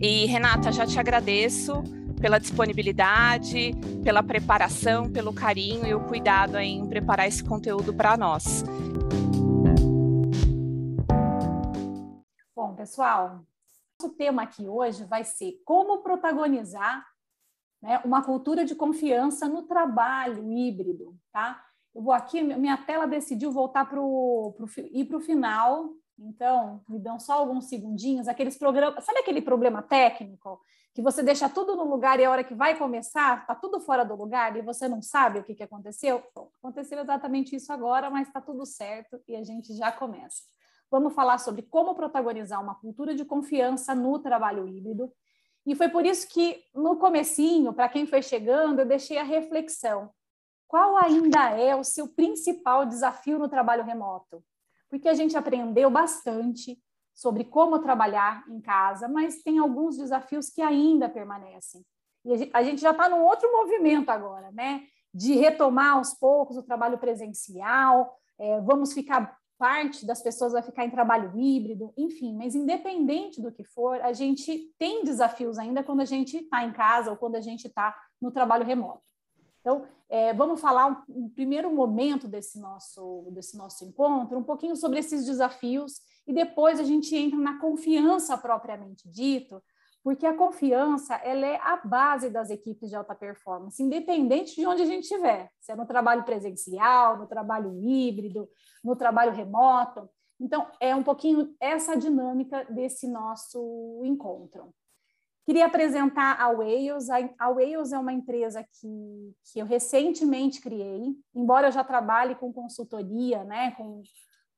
E Renata, já te agradeço pela disponibilidade, pela preparação, pelo carinho e o cuidado em preparar esse conteúdo para nós. Bom, pessoal, o tema aqui hoje vai ser como protagonizar né, uma cultura de confiança no trabalho híbrido, tá? Eu vou aqui, minha tela decidiu voltar para o ir para o final, então me dão só alguns segundinhos. Aqueles programas, sabe aquele problema técnico que você deixa tudo no lugar e a hora que vai começar está tudo fora do lugar e você não sabe o que, que aconteceu? Bom, aconteceu exatamente isso agora, mas está tudo certo e a gente já começa. Vamos falar sobre como protagonizar uma cultura de confiança no trabalho híbrido. E foi por isso que no comecinho, para quem foi chegando, eu deixei a reflexão qual ainda é o seu principal desafio no trabalho remoto? Porque a gente aprendeu bastante sobre como trabalhar em casa, mas tem alguns desafios que ainda permanecem. E a gente já está num outro movimento agora, né? De retomar aos poucos o trabalho presencial, é, vamos ficar parte das pessoas vai ficar em trabalho híbrido, enfim, mas independente do que for, a gente tem desafios ainda quando a gente está em casa ou quando a gente está no trabalho remoto. Então, é, vamos falar um, um, primeiro momento desse nosso, desse nosso encontro, um pouquinho sobre esses desafios, e depois a gente entra na confiança propriamente dito, porque a confiança ela é a base das equipes de alta performance, independente de onde a gente estiver, se é no trabalho presencial, no trabalho híbrido, no trabalho remoto. Então, é um pouquinho essa dinâmica desse nosso encontro. Queria apresentar a Wales. A Wales é uma empresa que, que eu recentemente criei, embora eu já trabalhe com consultoria, né, com,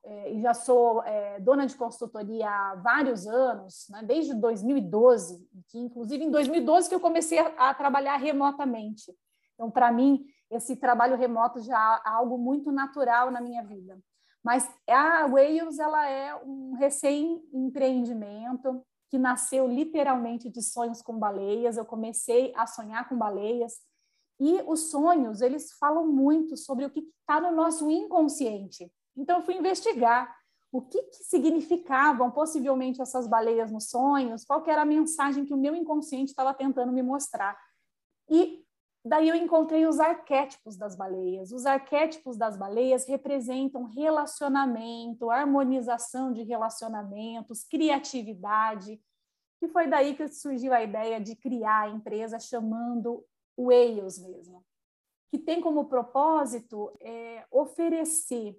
é, já sou é, dona de consultoria há vários anos, né, desde 2012, que inclusive em 2012 que eu comecei a, a trabalhar remotamente. Então, para mim, esse trabalho remoto já é algo muito natural na minha vida. Mas a Wales ela é um recém-empreendimento que nasceu literalmente de sonhos com baleias. Eu comecei a sonhar com baleias. E os sonhos, eles falam muito sobre o que está no nosso inconsciente. Então, eu fui investigar o que, que, significavam possivelmente essas baleias nos sonhos, qual era a mensagem que o meu inconsciente estava tentando me mostrar. E daí eu encontrei os arquétipos das baleias. Os arquétipos das baleias representam relacionamento, harmonização de relacionamentos, criatividade. E foi daí que surgiu a ideia de criar a empresa chamando Whales mesmo, que tem como propósito é, oferecer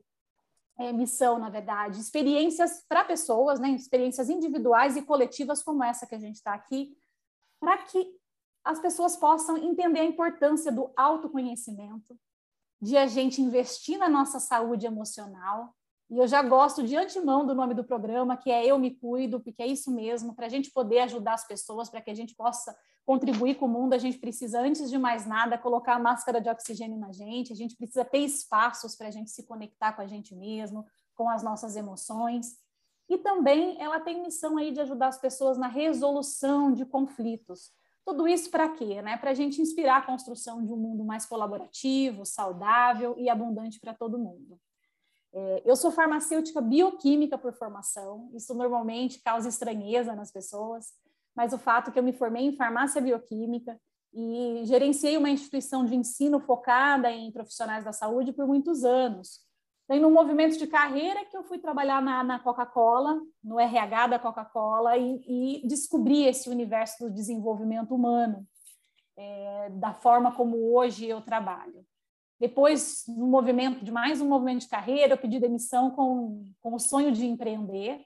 é, missão, na verdade, experiências para pessoas, né, experiências individuais e coletivas como essa que a gente está aqui, para que as pessoas possam entender a importância do autoconhecimento, de a gente investir na nossa saúde emocional. E eu já gosto de antemão do nome do programa, que é Eu Me Cuido, porque é isso mesmo, para a gente poder ajudar as pessoas, para que a gente possa contribuir com o mundo, a gente precisa, antes de mais nada, colocar a máscara de oxigênio na gente, a gente precisa ter espaços para a gente se conectar com a gente mesmo, com as nossas emoções. E também ela tem missão aí de ajudar as pessoas na resolução de conflitos. Tudo isso para quê? Né? Para a gente inspirar a construção de um mundo mais colaborativo, saudável e abundante para todo mundo. É, eu sou farmacêutica bioquímica por formação, isso normalmente causa estranheza nas pessoas, mas o fato é que eu me formei em farmácia bioquímica e gerenciei uma instituição de ensino focada em profissionais da saúde por muitos anos. Tem no movimento de carreira que eu fui trabalhar na, na Coca-Cola, no RH da Coca-Cola, e, e, descobri esse universo do desenvolvimento humano, é, da forma como hoje eu trabalho. Depois, no movimento de mais um movimento de carreira, eu pedi demissão com, com o sonho de empreender,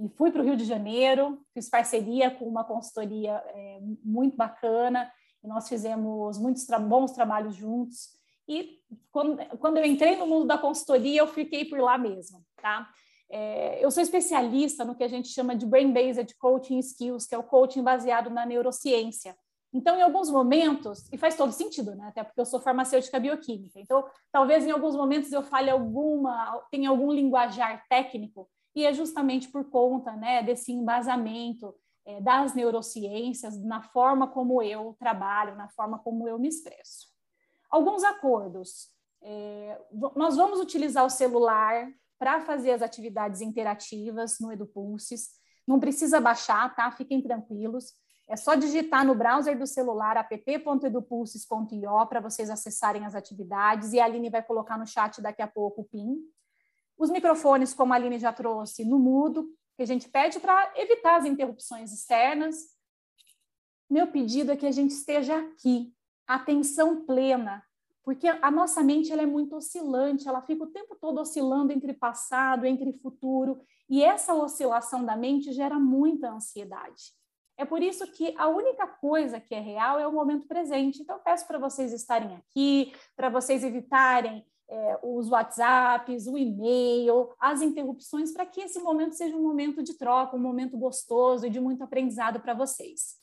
e fui para o Rio de Janeiro, fiz parceria com uma consultoria é, muito bacana, e nós fizemos muitos tra bons trabalhos juntos. E quando, quando eu entrei no mundo da consultoria, eu fiquei por lá mesmo, tá? É, eu sou especialista no que a gente chama de Brain-Based Coaching Skills, que é o coaching baseado na neurociência. Então, em alguns momentos, e faz todo sentido, né? Até porque eu sou farmacêutica bioquímica. Então, talvez em alguns momentos eu fale alguma, tenha algum linguajar técnico, e é justamente por conta né, desse embasamento é, das neurociências na forma como eu trabalho, na forma como eu me expresso. Alguns acordos. É, nós vamos utilizar o celular para fazer as atividades interativas no EduPulses. Não precisa baixar, tá? Fiquem tranquilos. É só digitar no browser do celular app.edupulses.io para vocês acessarem as atividades e a Aline vai colocar no chat daqui a pouco o PIN. Os microfones, como a Aline já trouxe, no mudo, que a gente pede para evitar as interrupções externas. Meu pedido é que a gente esteja aqui, atenção plena, porque a nossa mente ela é muito oscilante, ela fica o tempo todo oscilando entre passado, entre futuro, e essa oscilação da mente gera muita ansiedade. É por isso que a única coisa que é real é o momento presente. Então, peço para vocês estarem aqui, para vocês evitarem é, os WhatsApps, o e-mail, as interrupções, para que esse momento seja um momento de troca, um momento gostoso e de muito aprendizado para vocês.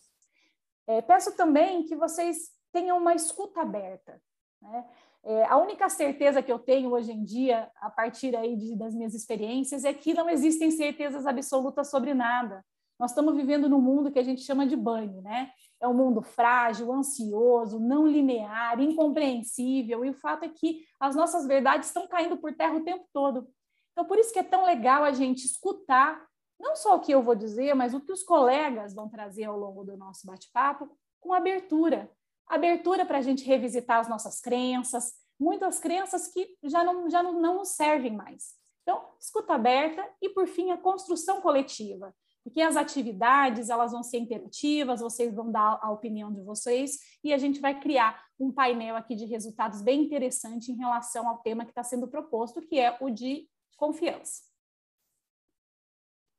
É, peço também que vocês tenham uma escuta aberta. Né? É, a única certeza que eu tenho hoje em dia, a partir aí de, das minhas experiências, é que não existem certezas absolutas sobre nada. Nós estamos vivendo num mundo que a gente chama de banho, né? É um mundo frágil, ansioso, não linear, incompreensível, e o fato é que as nossas verdades estão caindo por terra o tempo todo. Então, por isso que é tão legal a gente escutar não só o que eu vou dizer, mas o que os colegas vão trazer ao longo do nosso bate-papo, com abertura. Abertura para a gente revisitar as nossas crenças, muitas crenças que já não, já não, não nos servem mais. Então, escuta aberta e, por fim, a construção coletiva porque as atividades elas vão ser interativas, vocês vão dar a opinião de vocês e a gente vai criar um painel aqui de resultados bem interessante em relação ao tema que está sendo proposto, que é o de confiança.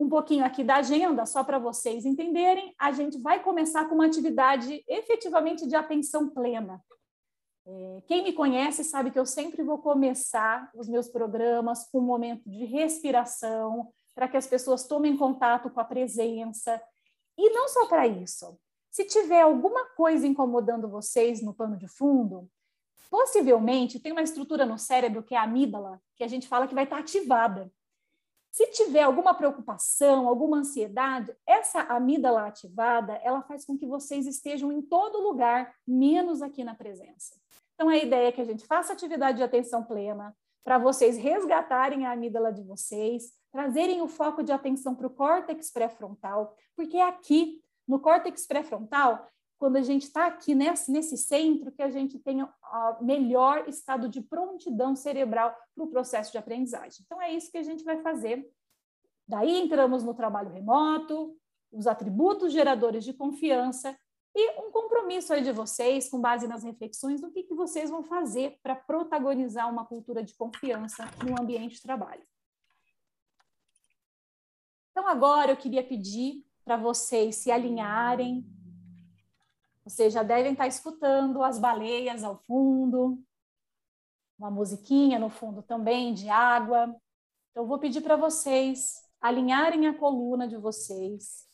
Um pouquinho aqui da agenda, só para vocês entenderem, a gente vai começar com uma atividade efetivamente de atenção plena. É, quem me conhece sabe que eu sempre vou começar os meus programas com um momento de respiração, para que as pessoas tomem contato com a presença. E não só para isso. Se tiver alguma coisa incomodando vocês no pano de fundo, possivelmente tem uma estrutura no cérebro que é a amígdala, que a gente fala que vai estar ativada. Se tiver alguma preocupação, alguma ansiedade, essa amígdala ativada, ela faz com que vocês estejam em todo lugar, menos aqui na presença. Então, a ideia é que a gente faça atividade de atenção plena, para vocês resgatarem a amígdala de vocês, trazerem o foco de atenção para o córtex pré-frontal, porque é aqui, no córtex pré-frontal, quando a gente está aqui nesse, nesse centro, que a gente tem o melhor estado de prontidão cerebral para o processo de aprendizagem. Então, é isso que a gente vai fazer. Daí entramos no trabalho remoto, os atributos geradores de confiança e um compromisso aí de vocês, com base nas reflexões, do que, que vocês vão fazer para protagonizar uma cultura de confiança no ambiente de trabalho. Então, agora eu queria pedir para vocês se alinharem. Vocês já devem estar escutando as baleias ao fundo, uma musiquinha no fundo também de água. Então, vou pedir para vocês alinharem a coluna de vocês,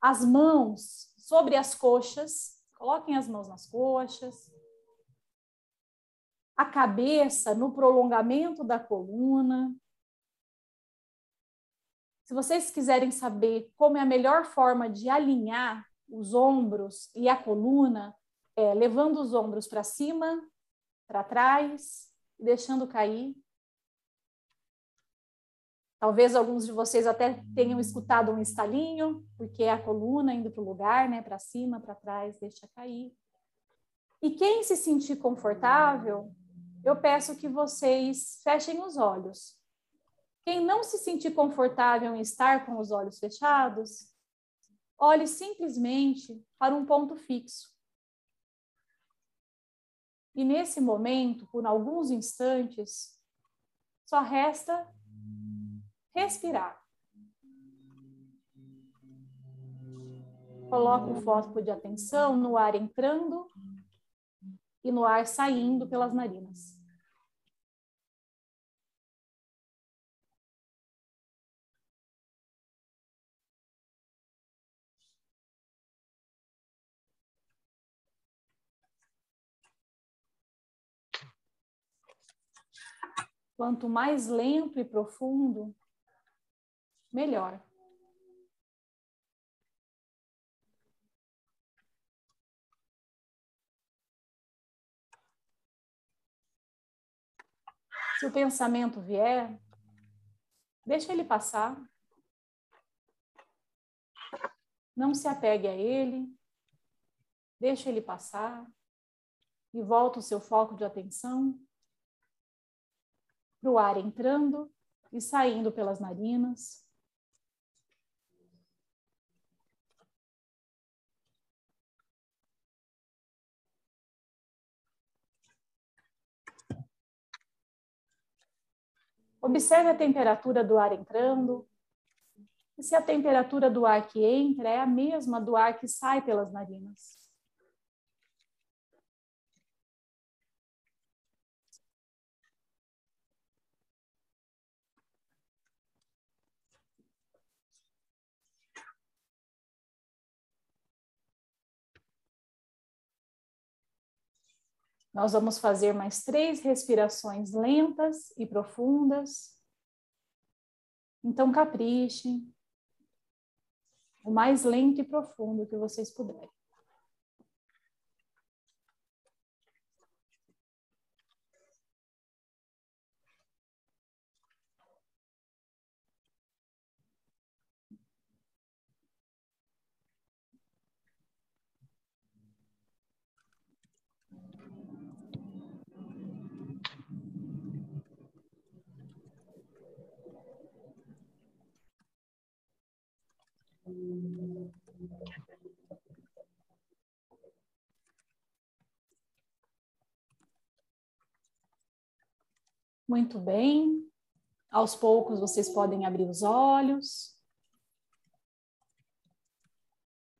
as mãos sobre as coxas, coloquem as mãos nas coxas, a cabeça no prolongamento da coluna, se vocês quiserem saber como é a melhor forma de alinhar os ombros e a coluna, é levando os ombros para cima, para trás, deixando cair. Talvez alguns de vocês até tenham escutado um estalinho, porque é a coluna indo para o lugar, né, para cima, para trás, deixa cair. E quem se sentir confortável, eu peço que vocês fechem os olhos. Quem não se sentir confortável em estar com os olhos fechados, olhe simplesmente para um ponto fixo. E nesse momento, por alguns instantes, só resta respirar. Coloque o foco de atenção no ar entrando e no ar saindo pelas narinas. Quanto mais lento e profundo, melhor. Se o pensamento vier, deixa ele passar. Não se apegue a ele, deixa ele passar e volta o seu foco de atenção para o ar entrando e saindo pelas narinas. Observe a temperatura do ar entrando. E se a temperatura do ar que entra é a mesma do ar que sai pelas narinas. Nós vamos fazer mais três respirações lentas e profundas. Então, capriche. O mais lento e profundo que vocês puderem. Muito bem. Aos poucos vocês podem abrir os olhos.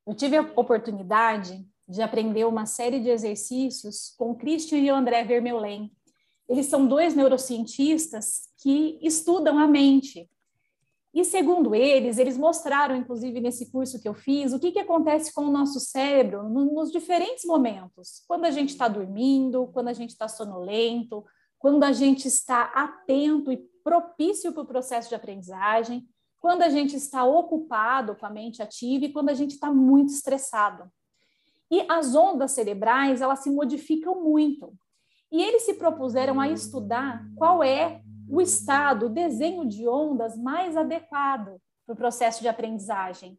Eu tive a oportunidade de aprender uma série de exercícios com Christian e André Vermeulen. Eles são dois neurocientistas que estudam a mente. E segundo eles, eles mostraram, inclusive nesse curso que eu fiz, o que, que acontece com o nosso cérebro nos diferentes momentos. Quando a gente está dormindo, quando a gente está sonolento, quando a gente está atento e propício para o processo de aprendizagem, quando a gente está ocupado com a mente ativa e quando a gente está muito estressado. E as ondas cerebrais, elas se modificam muito. E eles se propuseram a estudar qual é o estado, o desenho de ondas mais adequado para o processo de aprendizagem.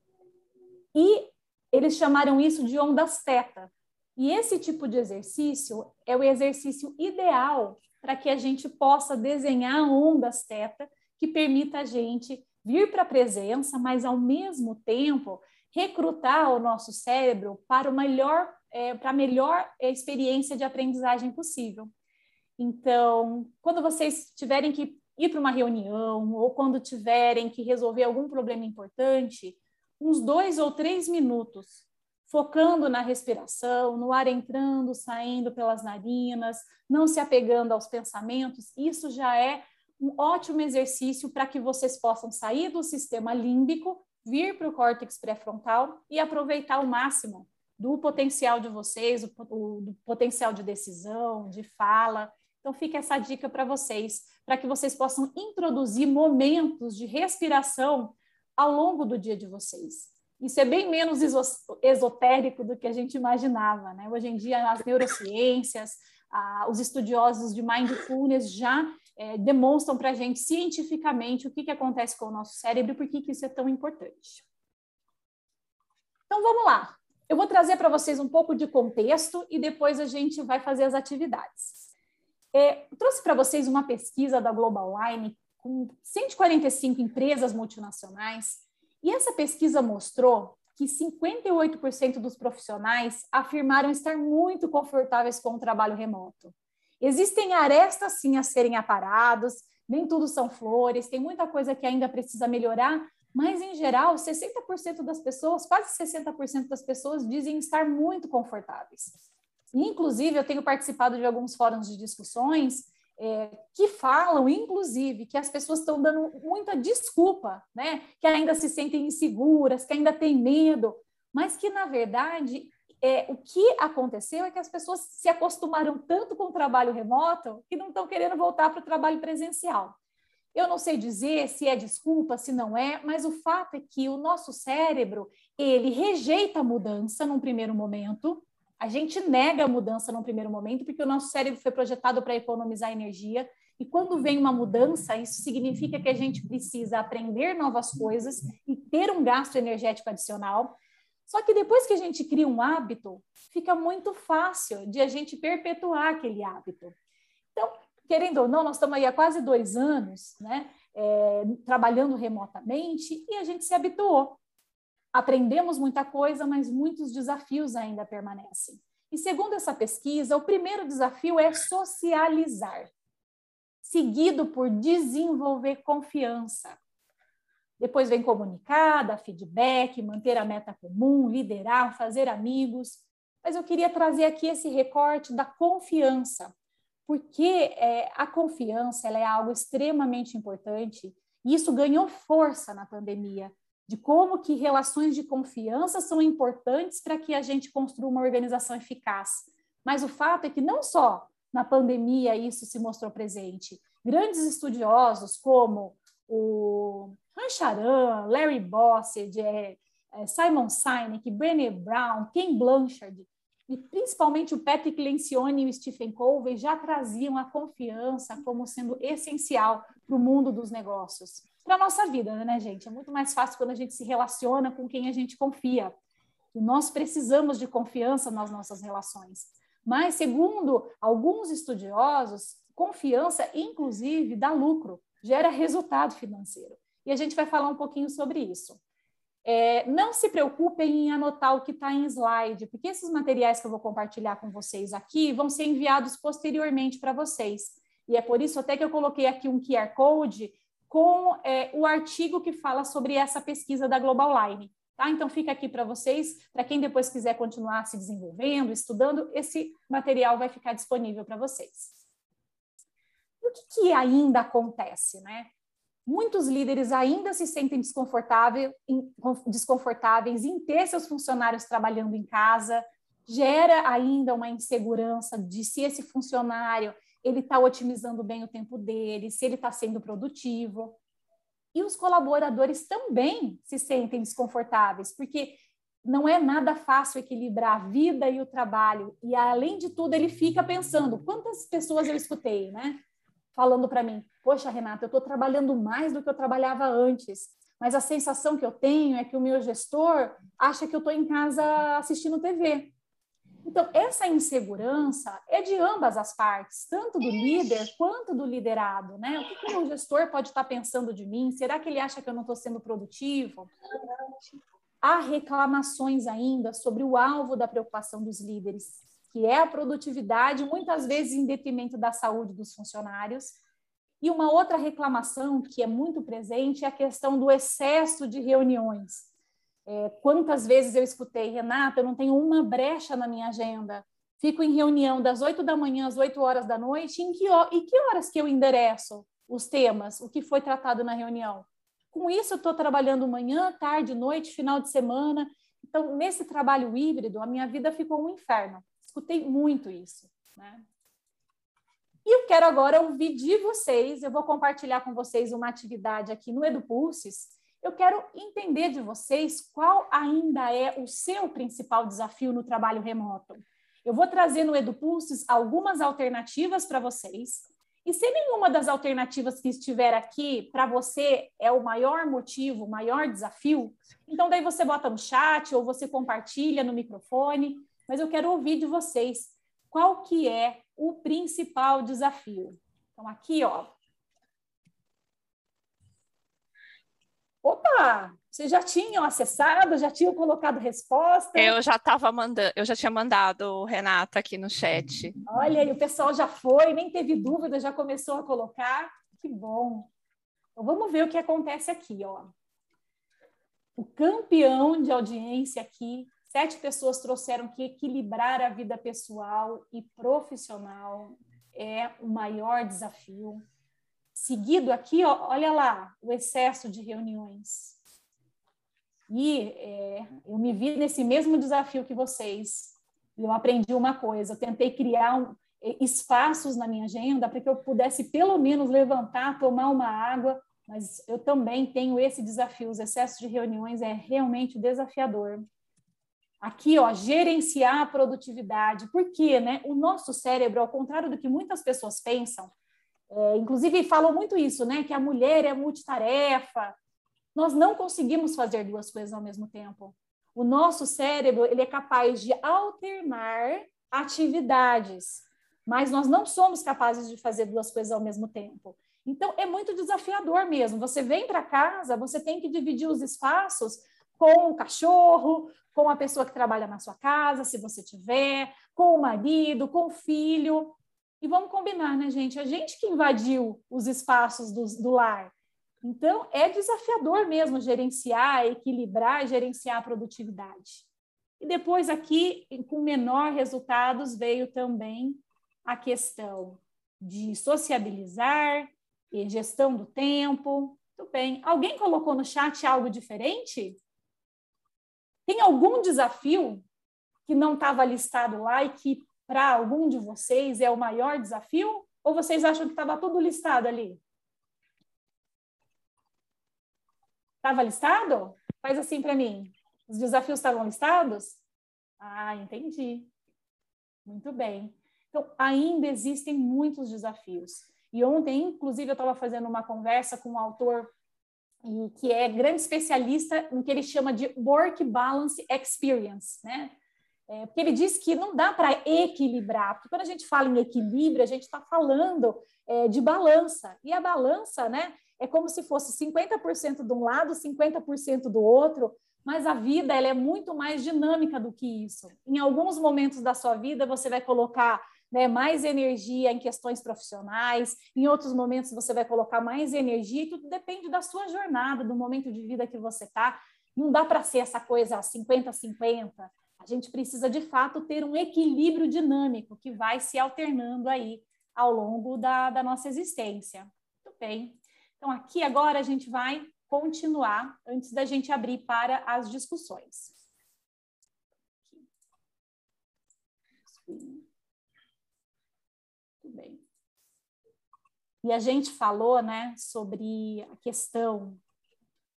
E eles chamaram isso de ondas teta. E esse tipo de exercício é o exercício ideal para que a gente possa desenhar ondas teta que permita a gente vir para a presença, mas ao mesmo tempo recrutar o nosso cérebro para o melhor, é, para a melhor experiência de aprendizagem possível. Então, quando vocês tiverem que ir para uma reunião ou quando tiverem que resolver algum problema importante, uns dois ou três minutos, focando na respiração, no ar entrando, saindo pelas narinas, não se apegando aos pensamentos, isso já é um ótimo exercício para que vocês possam sair do sistema límbico, vir para o córtex pré-frontal e aproveitar o máximo do potencial de vocês, o, o, do potencial de decisão, de fala então, fica essa dica para vocês, para que vocês possam introduzir momentos de respiração ao longo do dia de vocês. Isso é bem menos esotérico do que a gente imaginava. Né? Hoje em dia, as neurociências, os estudiosos de mindfulness já é, demonstram para a gente cientificamente o que, que acontece com o nosso cérebro e por que, que isso é tão importante. Então, vamos lá. Eu vou trazer para vocês um pouco de contexto e depois a gente vai fazer as atividades. É, trouxe para vocês uma pesquisa da Global Line com 145 empresas multinacionais, e essa pesquisa mostrou que 58% dos profissionais afirmaram estar muito confortáveis com o trabalho remoto. Existem arestas, sim, a serem aparados, nem tudo são flores, tem muita coisa que ainda precisa melhorar, mas, em geral, 60% das pessoas, quase 60% das pessoas dizem estar muito confortáveis. Inclusive, eu tenho participado de alguns fóruns de discussões é, que falam, inclusive, que as pessoas estão dando muita desculpa, né? Que ainda se sentem inseguras, que ainda têm medo, mas que, na verdade, é, o que aconteceu é que as pessoas se acostumaram tanto com o trabalho remoto que não estão querendo voltar para o trabalho presencial. Eu não sei dizer se é desculpa, se não é, mas o fato é que o nosso cérebro, ele rejeita a mudança num primeiro momento, a gente nega a mudança no primeiro momento, porque o nosso cérebro foi projetado para economizar energia, e quando vem uma mudança, isso significa que a gente precisa aprender novas coisas e ter um gasto energético adicional. Só que depois que a gente cria um hábito, fica muito fácil de a gente perpetuar aquele hábito. Então, querendo ou não, nós estamos aí há quase dois anos, né, é, trabalhando remotamente e a gente se habituou. Aprendemos muita coisa, mas muitos desafios ainda permanecem. E segundo essa pesquisa, o primeiro desafio é socializar, seguido por desenvolver confiança. Depois vem comunicar, dar feedback, manter a meta comum, liderar, fazer amigos. Mas eu queria trazer aqui esse recorte da confiança, porque é, a confiança é algo extremamente importante e isso ganhou força na pandemia, de como que relações de confiança são importantes para que a gente construa uma organização eficaz. Mas o fato é que não só na pandemia isso se mostrou presente. Grandes estudiosos como o Rancharan, Larry Bossard, é, é, Simon Sinek, Brené Brown, Ken Blanchard, e principalmente o Patrick Lencioni e o Stephen Covey já traziam a confiança como sendo essencial para o mundo dos negócios. Para a nossa vida, né, gente? É muito mais fácil quando a gente se relaciona com quem a gente confia. E nós precisamos de confiança nas nossas relações. Mas, segundo alguns estudiosos, confiança, inclusive, dá lucro, gera resultado financeiro. E a gente vai falar um pouquinho sobre isso. É, não se preocupem em anotar o que está em slide, porque esses materiais que eu vou compartilhar com vocês aqui vão ser enviados posteriormente para vocês. E é por isso até que eu coloquei aqui um QR Code com é, o artigo que fala sobre essa pesquisa da Global Line. Tá? Então fica aqui para vocês, para quem depois quiser continuar se desenvolvendo, estudando, esse material vai ficar disponível para vocês. E o que, que ainda acontece, né? Muitos líderes ainda se sentem desconfortáveis em, desconfortáveis em ter seus funcionários trabalhando em casa, gera ainda uma insegurança de se esse funcionário ele está otimizando bem o tempo dele, se ele está sendo produtivo. E os colaboradores também se sentem desconfortáveis, porque não é nada fácil equilibrar a vida e o trabalho. E além de tudo, ele fica pensando quantas pessoas eu escutei, né? falando para mim: Poxa, Renata, eu estou trabalhando mais do que eu trabalhava antes, mas a sensação que eu tenho é que o meu gestor acha que eu estou em casa assistindo TV. Então, essa insegurança é de ambas as partes, tanto do líder quanto do liderado, né? O que, o meu gestor pode estar pensando de mim? Será que ele acha que eu não estou sendo produtivo? Há reclamações ainda sobre o alvo da preocupação dos líderes, que é a produtividade, muitas vezes em detrimento da saúde dos funcionários. E uma outra reclamação que é muito presente é a questão do excesso de reuniões. É, quantas vezes eu escutei, Renata, eu não tenho uma brecha na minha agenda. Fico em reunião das 8 da manhã às 8 horas da noite. Em que, e que horas que eu endereço os temas, o que foi tratado na reunião? Com isso, eu estou trabalhando manhã, tarde, noite, final de semana. Então, nesse trabalho híbrido, a minha vida ficou um inferno escutei muito isso, né? E eu quero agora ouvir de vocês, eu vou compartilhar com vocês uma atividade aqui no EduPulses. Eu quero entender de vocês qual ainda é o seu principal desafio no trabalho remoto. Eu vou trazer no EduPulses algumas alternativas para vocês. E se nenhuma das alternativas que estiver aqui para você é o maior motivo, o maior desafio, então daí você bota no chat ou você compartilha no microfone mas eu quero ouvir de vocês qual que é o principal desafio. Então, aqui, ó. Opa! Vocês já tinham acessado, já tinham colocado resposta? Eu já estava mandando, eu já tinha mandado Renata aqui no chat. Olha, e o pessoal já foi, nem teve dúvida, já começou a colocar. Que bom. Então vamos ver o que acontece aqui, ó. O campeão de audiência aqui Sete pessoas trouxeram que equilibrar a vida pessoal e profissional é o maior desafio. Seguido aqui, ó, olha lá, o excesso de reuniões. E é, eu me vi nesse mesmo desafio que vocês. Eu aprendi uma coisa: eu tentei criar um, espaços na minha agenda para que eu pudesse pelo menos levantar, tomar uma água, mas eu também tenho esse desafio. Os excessos de reuniões é realmente desafiador. Aqui, ó, gerenciar a produtividade. Por quê? Né? O nosso cérebro, ao contrário do que muitas pessoas pensam, é, inclusive falam muito isso, né? Que a mulher é multitarefa. Nós não conseguimos fazer duas coisas ao mesmo tempo. o nosso cérebro ele é capaz de alternar atividades, mas nós não somos capazes de fazer duas coisas ao mesmo tempo. Então é muito desafiador mesmo. Você vem para casa, você tem que dividir os espaços com o cachorro, com a pessoa que trabalha na sua casa, se você tiver, com o marido, com o filho. E vamos combinar, né, gente? A gente que invadiu os espaços do, do lar. Então, é desafiador mesmo gerenciar, equilibrar, gerenciar a produtividade. E depois, aqui, com menor resultados, veio também a questão de sociabilizar e gestão do tempo. Tudo bem. Alguém colocou no chat algo diferente? Tem algum desafio que não estava listado lá e que para algum de vocês é o maior desafio? Ou vocês acham que estava tudo listado ali? Estava listado? Faz assim para mim. Os desafios estavam listados? Ah, entendi. Muito bem. Então, ainda existem muitos desafios. E ontem, inclusive, eu estava fazendo uma conversa com um autor que é grande especialista no que ele chama de work balance experience, né? É, porque ele diz que não dá para equilibrar, porque quando a gente fala em equilíbrio, a gente está falando é, de balança, e a balança, né, é como se fosse 50% de um lado, 50% do outro, mas a vida ela é muito mais dinâmica do que isso. Em alguns momentos da sua vida, você vai colocar né, mais energia em questões profissionais, em outros momentos você vai colocar mais energia, e tudo depende da sua jornada, do momento de vida que você está. Não dá para ser essa coisa 50-50. A gente precisa, de fato, ter um equilíbrio dinâmico que vai se alternando aí ao longo da, da nossa existência. Muito bem. Então, aqui agora a gente vai continuar antes da gente abrir para as discussões. Aqui bem. E a gente falou, né, sobre a questão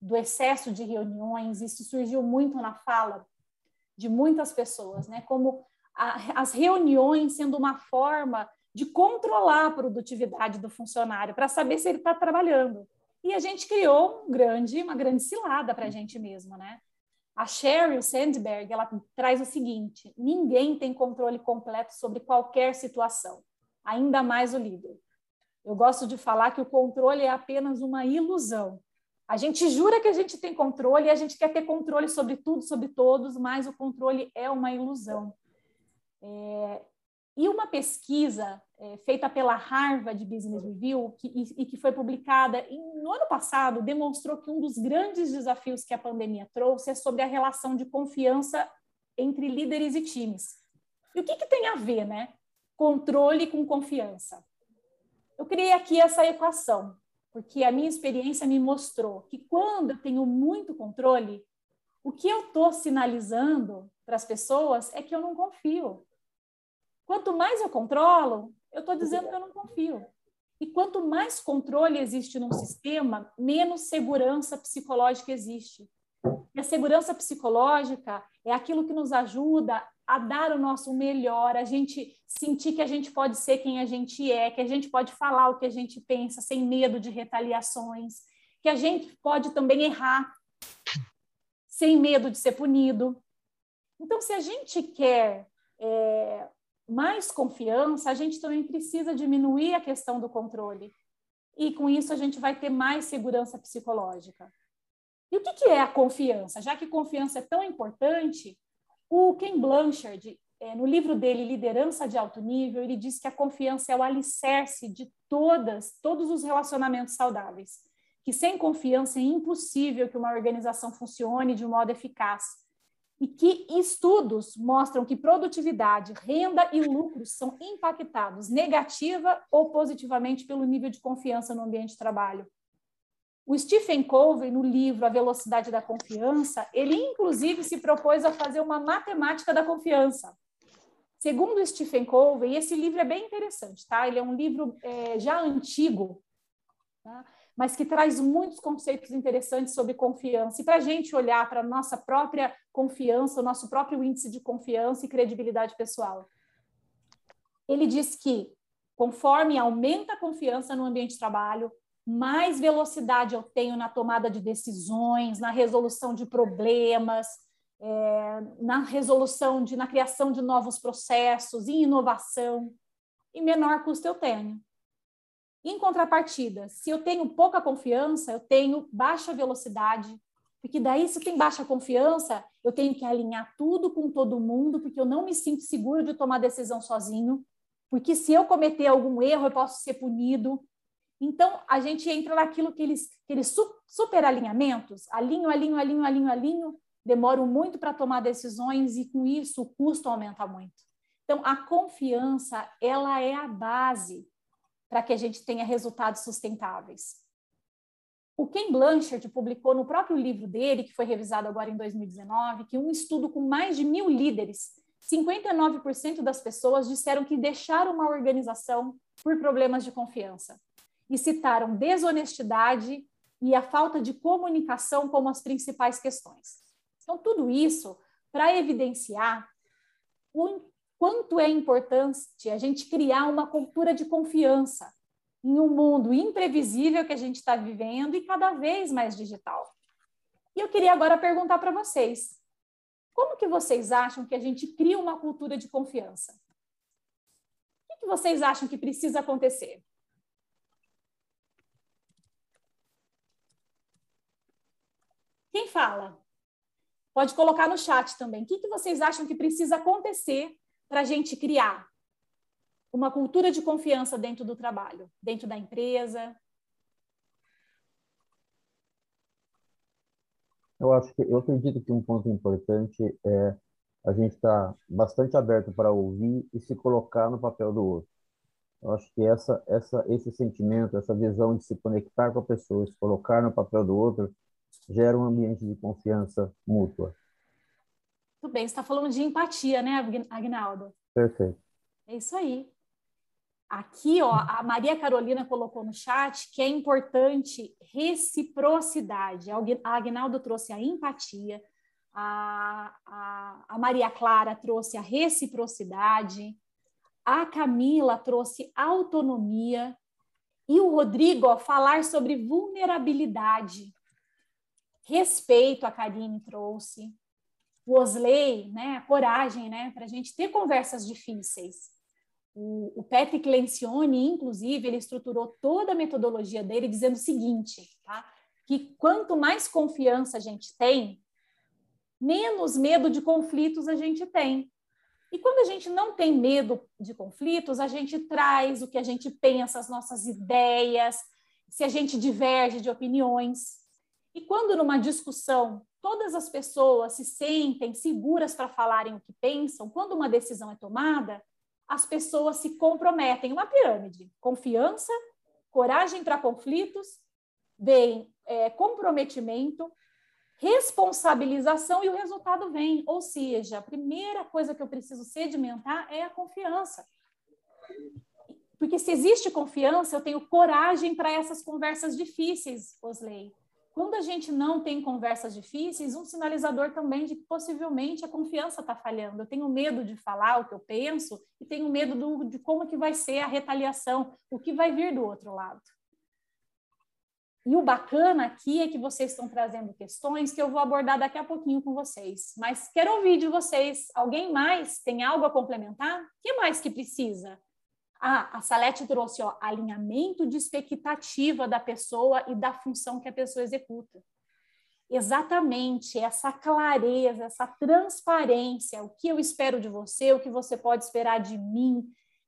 do excesso de reuniões, isso surgiu muito na fala de muitas pessoas, né, como a, as reuniões sendo uma forma de controlar a produtividade do funcionário para saber se ele está trabalhando. E a gente criou um grande, uma grande cilada para a gente mesmo, né? A Sheryl Sandberg, ela traz o seguinte: ninguém tem controle completo sobre qualquer situação ainda mais o líder. Eu gosto de falar que o controle é apenas uma ilusão. A gente jura que a gente tem controle e a gente quer ter controle sobre tudo, sobre todos, mas o controle é uma ilusão. É, e uma pesquisa é, feita pela Harvard Business Review que, e, e, que foi publicada em, no ano passado demonstrou que um dos grandes desafios que a pandemia trouxe é sobre a relação de confiança entre líderes e times. E o que, que tem a ver, né? controle com confiança. Eu criei aqui essa equação, porque a minha experiência me mostrou que quando eu tenho muito controle, o que eu estou sinalizando para as pessoas é que eu não confio. Quanto mais eu controlo, eu estou dizendo que eu não confio. E quanto mais controle existe num sistema, menos segurança psicológica existe. E a segurança psicológica é aquilo que nos ajuda a dar o nosso melhor, a gente sentir que a gente pode ser quem a gente é, que a gente pode falar o que a gente pensa sem medo de retaliações, que a gente pode também errar sem medo de ser punido. Então, se a gente quer é, mais confiança, a gente também precisa diminuir a questão do controle. E com isso a gente vai ter mais segurança psicológica. E o que, que é a confiança? Já que confiança é tão importante, o Ken Blanchard, é, no livro dele, Liderança de Alto Nível, ele diz que a confiança é o alicerce de todas, todos os relacionamentos saudáveis. Que sem confiança é impossível que uma organização funcione de um modo eficaz. E que estudos mostram que produtividade, renda e lucros são impactados negativa ou positivamente pelo nível de confiança no ambiente de trabalho. O Stephen Covey, no livro A Velocidade da Confiança, ele inclusive se propôs a fazer uma matemática da confiança. Segundo Stephen Covey, esse livro é bem interessante, tá? Ele é um livro é, já antigo, tá? mas que traz muitos conceitos interessantes sobre confiança. E para a gente olhar para a nossa própria confiança, o nosso próprio índice de confiança e credibilidade pessoal. Ele diz que, conforme aumenta a confiança no ambiente de trabalho, mais velocidade eu tenho na tomada de decisões, na resolução de problemas, é, na resolução, de, na criação de novos processos, em inovação, e menor custo eu tenho. Em contrapartida, se eu tenho pouca confiança, eu tenho baixa velocidade, porque daí, se tem baixa confiança, eu tenho que alinhar tudo com todo mundo, porque eu não me sinto seguro de tomar decisão sozinho, porque se eu cometer algum erro, eu posso ser punido. Então, a gente entra naquilo que eles, aqueles super alinhamentos, alinho, alinho, alinho, alinho, alinho, demoram muito para tomar decisões e com isso o custo aumenta muito. Então, a confiança, ela é a base para que a gente tenha resultados sustentáveis. O Ken Blanchard publicou no próprio livro dele, que foi revisado agora em 2019, que um estudo com mais de mil líderes, 59% das pessoas disseram que deixaram uma organização por problemas de confiança e citaram desonestidade e a falta de comunicação como as principais questões. Então, tudo isso para evidenciar o quanto é importante a gente criar uma cultura de confiança em um mundo imprevisível que a gente está vivendo e cada vez mais digital. E eu queria agora perguntar para vocês: como que vocês acham que a gente cria uma cultura de confiança? O que vocês acham que precisa acontecer? Quem fala? Pode colocar no chat também. O que vocês acham que precisa acontecer para a gente criar uma cultura de confiança dentro do trabalho, dentro da empresa? Eu acho que eu acredito que um ponto importante é a gente estar tá bastante aberto para ouvir e se colocar no papel do outro. Eu acho que essa, essa, esse sentimento, essa visão de se conectar com a pessoa, se colocar no papel do outro, gera um ambiente de confiança mútua. Tudo bem, você está falando de empatia, né, Agnaldo? Perfeito. É isso aí. Aqui, ó, a Maria Carolina colocou no chat que é importante reciprocidade. A Agnaldo trouxe a empatia, a, a, a Maria Clara trouxe a reciprocidade, a Camila trouxe autonomia e o Rodrigo ó, falar sobre vulnerabilidade. Respeito, a Karine trouxe o Osley, né, a coragem, né, para a gente ter conversas difíceis. O, o Patrick Lencioni, inclusive, ele estruturou toda a metodologia dele dizendo o seguinte, tá? que quanto mais confiança a gente tem, menos medo de conflitos a gente tem. E quando a gente não tem medo de conflitos, a gente traz o que a gente pensa, as nossas ideias, se a gente diverge de opiniões. E quando numa discussão todas as pessoas se sentem seguras para falarem o que pensam, quando uma decisão é tomada, as pessoas se comprometem. Uma pirâmide: confiança, coragem para conflitos, vem é, comprometimento, responsabilização e o resultado vem. Ou seja, a primeira coisa que eu preciso sedimentar é a confiança. Porque se existe confiança, eu tenho coragem para essas conversas difíceis, Osley. Quando a gente não tem conversas difíceis, um sinalizador também de que possivelmente a confiança está falhando. Eu tenho medo de falar o que eu penso e tenho medo do, de como que vai ser a retaliação, o que vai vir do outro lado. E o bacana aqui é que vocês estão trazendo questões que eu vou abordar daqui a pouquinho com vocês. Mas quero ouvir de vocês. Alguém mais tem algo a complementar? O que mais que precisa? Ah, a Salete trouxe ó, alinhamento de expectativa da pessoa e da função que a pessoa executa. Exatamente, essa clareza, essa transparência, o que eu espero de você, o que você pode esperar de mim,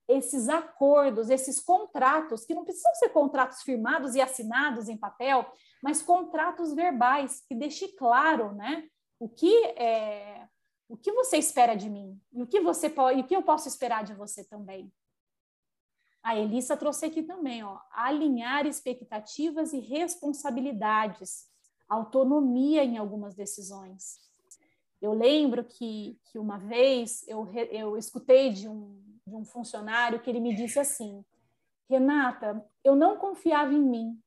esses acordos, esses contratos, que não precisam ser contratos firmados e assinados em papel, mas contratos verbais, que deixe claro né, o, que, é, o que você espera de mim e o que, você pode, e o que eu posso esperar de você também. A Elissa trouxe aqui também, ó, alinhar expectativas e responsabilidades, autonomia em algumas decisões. Eu lembro que, que uma vez eu, eu escutei de um, de um funcionário que ele me disse assim: Renata, eu não confiava em mim,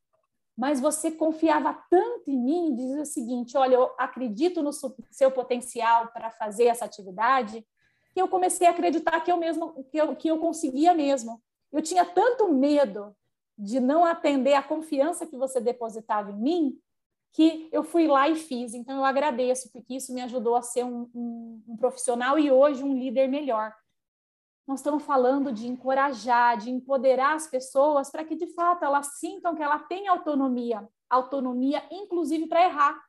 mas você confiava tanto em mim, dizia o seguinte: olha, eu acredito no seu potencial para fazer essa atividade, que eu comecei a acreditar que eu mesmo que eu, que eu conseguia mesmo. Eu tinha tanto medo de não atender a confiança que você depositava em mim, que eu fui lá e fiz. Então, eu agradeço, porque isso me ajudou a ser um, um, um profissional e hoje um líder melhor. Nós estamos falando de encorajar, de empoderar as pessoas para que, de fato, elas sintam que ela tem autonomia, autonomia, inclusive, para errar.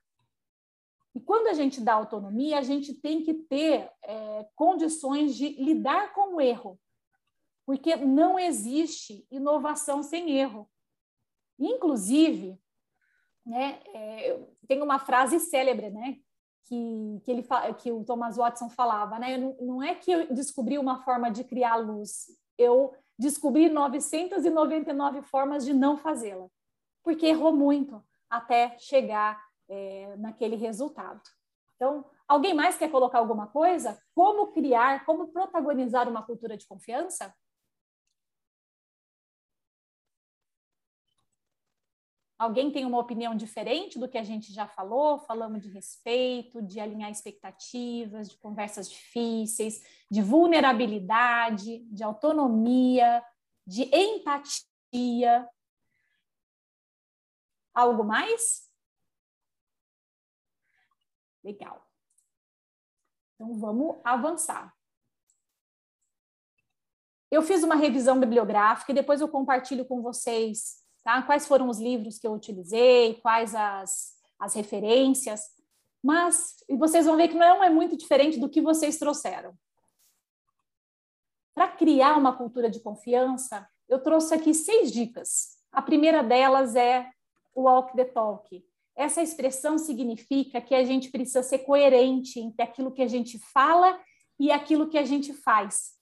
E quando a gente dá autonomia, a gente tem que ter é, condições de lidar com o erro, porque não existe inovação sem erro. Inclusive, né, é, tem uma frase célebre, né, que, que, ele, que o Thomas Watson falava, né, não, não é que eu descobri uma forma de criar luz, eu descobri 999 formas de não fazê-la, porque errou muito até chegar é, naquele resultado. Então, alguém mais quer colocar alguma coisa? Como criar, como protagonizar uma cultura de confiança? Alguém tem uma opinião diferente do que a gente já falou? Falamos de respeito, de alinhar expectativas, de conversas difíceis, de vulnerabilidade, de autonomia, de empatia. Algo mais? Legal. Então vamos avançar. Eu fiz uma revisão bibliográfica e depois eu compartilho com vocês tá? Quais foram os livros que eu utilizei, quais as, as referências, mas e vocês vão ver que não é muito diferente do que vocês trouxeram. Para criar uma cultura de confiança, eu trouxe aqui seis dicas. A primeira delas é o walk the talk. Essa expressão significa que a gente precisa ser coerente entre aquilo que a gente fala e aquilo que a gente faz.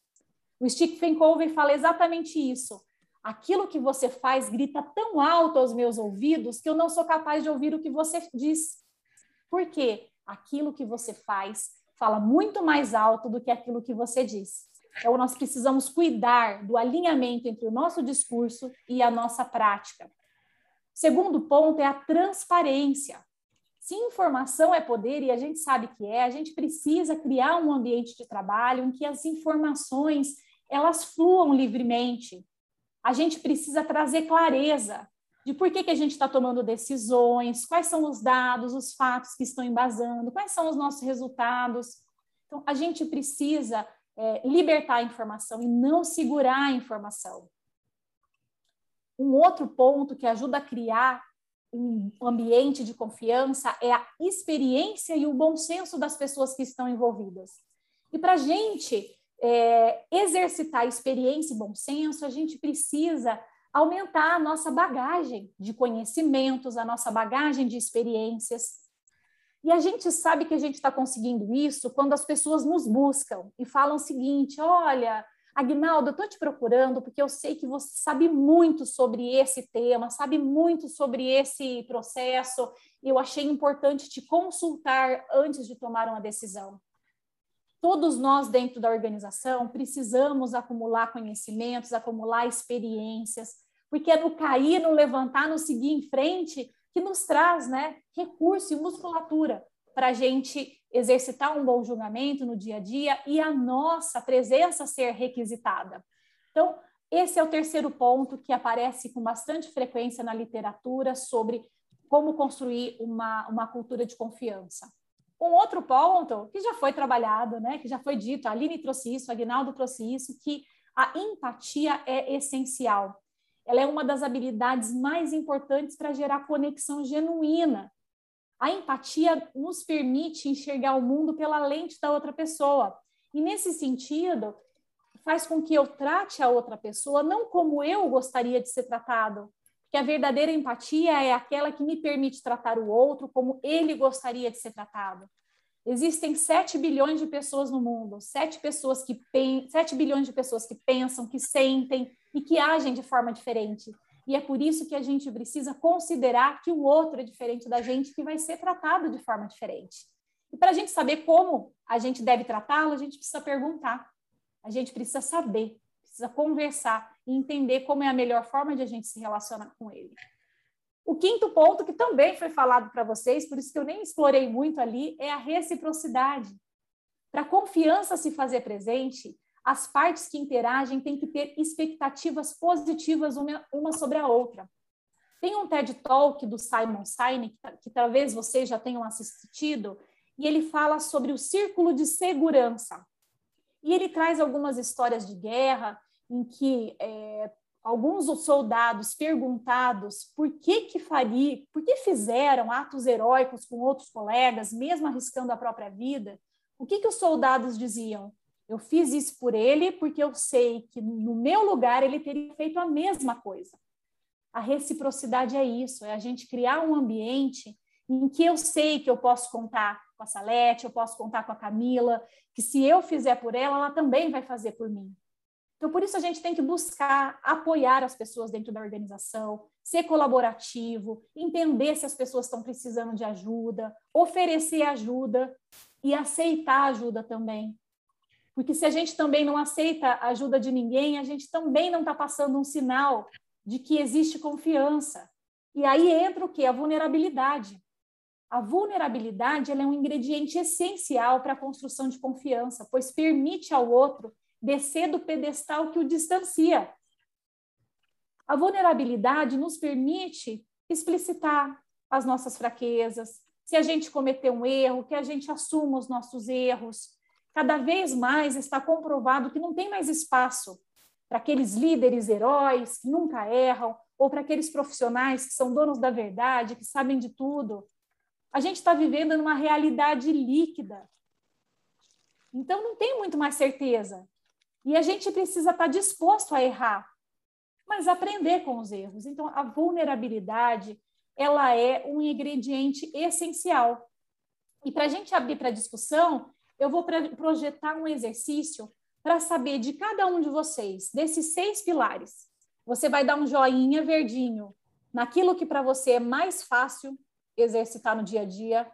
O Stephen Covey fala exatamente isso aquilo que você faz grita tão alto aos meus ouvidos que eu não sou capaz de ouvir o que você diz. Por quê? Aquilo que você faz fala muito mais alto do que aquilo que você diz. Então, nós precisamos cuidar do alinhamento entre o nosso discurso e a nossa prática. Segundo ponto é a transparência. Se informação é poder, e a gente sabe que é, a gente precisa criar um ambiente de trabalho em que as informações elas fluam livremente, a gente precisa trazer clareza de por que, que a gente está tomando decisões, quais são os dados, os fatos que estão embasando, quais são os nossos resultados. Então, a gente precisa é, libertar a informação e não segurar a informação. Um outro ponto que ajuda a criar um ambiente de confiança é a experiência e o bom senso das pessoas que estão envolvidas. E para a gente é, exercitar experiência e bom senso, a gente precisa aumentar a nossa bagagem de conhecimentos, a nossa bagagem de experiências. E a gente sabe que a gente está conseguindo isso quando as pessoas nos buscam e falam o seguinte: olha, Agnaldo, eu estou te procurando porque eu sei que você sabe muito sobre esse tema, sabe muito sobre esse processo, e eu achei importante te consultar antes de tomar uma decisão todos nós dentro da organização precisamos acumular conhecimentos, acumular experiências, porque é no cair, no levantar, no seguir em frente que nos traz né, recurso e musculatura para a gente exercitar um bom julgamento no dia a dia e a nossa presença ser requisitada. Então, esse é o terceiro ponto que aparece com bastante frequência na literatura sobre como construir uma, uma cultura de confiança. Um outro ponto que já foi trabalhado, né, que já foi dito, a Aline trouxe isso, a Aguinaldo trouxe isso, que a empatia é essencial. Ela é uma das habilidades mais importantes para gerar conexão genuína. A empatia nos permite enxergar o mundo pela lente da outra pessoa. E nesse sentido, faz com que eu trate a outra pessoa não como eu gostaria de ser tratado, que a verdadeira empatia é aquela que me permite tratar o outro como ele gostaria de ser tratado. Existem 7 bilhões de pessoas no mundo, 7, pessoas que 7 bilhões de pessoas que pensam, que sentem e que agem de forma diferente. E é por isso que a gente precisa considerar que o outro é diferente da gente, que vai ser tratado de forma diferente. E para a gente saber como a gente deve tratá-lo, a gente precisa perguntar, a gente precisa saber, precisa conversar e entender como é a melhor forma de a gente se relacionar com ele. O quinto ponto, que também foi falado para vocês, por isso que eu nem explorei muito ali, é a reciprocidade. Para a confiança se fazer presente, as partes que interagem têm que ter expectativas positivas uma, sobre a outra. Tem um TED Talk do Simon Sinek, que talvez vocês já tenham assistido, e ele fala sobre o círculo de segurança. E ele traz algumas histórias de guerra em que é, alguns soldados perguntados por que que faria, por que fizeram atos heróicos com outros colegas, mesmo arriscando a própria vida, o que que os soldados diziam? Eu fiz isso por ele porque eu sei que no meu lugar ele teria feito a mesma coisa. A reciprocidade é isso, é a gente criar um ambiente em que eu sei que eu posso contar com a Salete, eu posso contar com a Camila, que se eu fizer por ela, ela também vai fazer por mim. Então, por isso a gente tem que buscar apoiar as pessoas dentro da organização, ser colaborativo, entender se as pessoas estão precisando de ajuda, oferecer ajuda e aceitar ajuda também. Porque se a gente também não aceita a ajuda de ninguém, a gente também não está passando um sinal de que existe confiança. E aí entra o que? A vulnerabilidade. A vulnerabilidade é um ingrediente essencial para a construção de confiança, pois permite ao outro descer do pedestal que o distancia. A vulnerabilidade nos permite explicitar as nossas fraquezas, se a gente cometeu um erro, que a gente assuma os nossos erros. Cada vez mais está comprovado que não tem mais espaço para aqueles líderes heróis que nunca erram, ou para aqueles profissionais que são donos da verdade, que sabem de tudo. A gente está vivendo numa realidade líquida. Então, não tem muito mais certeza. E a gente precisa estar tá disposto a errar, mas aprender com os erros. Então, a vulnerabilidade, ela é um ingrediente essencial. E para a gente abrir para discussão, eu vou projetar um exercício para saber de cada um de vocês, desses seis pilares. Você vai dar um joinha verdinho naquilo que para você é mais fácil exercitar no dia a dia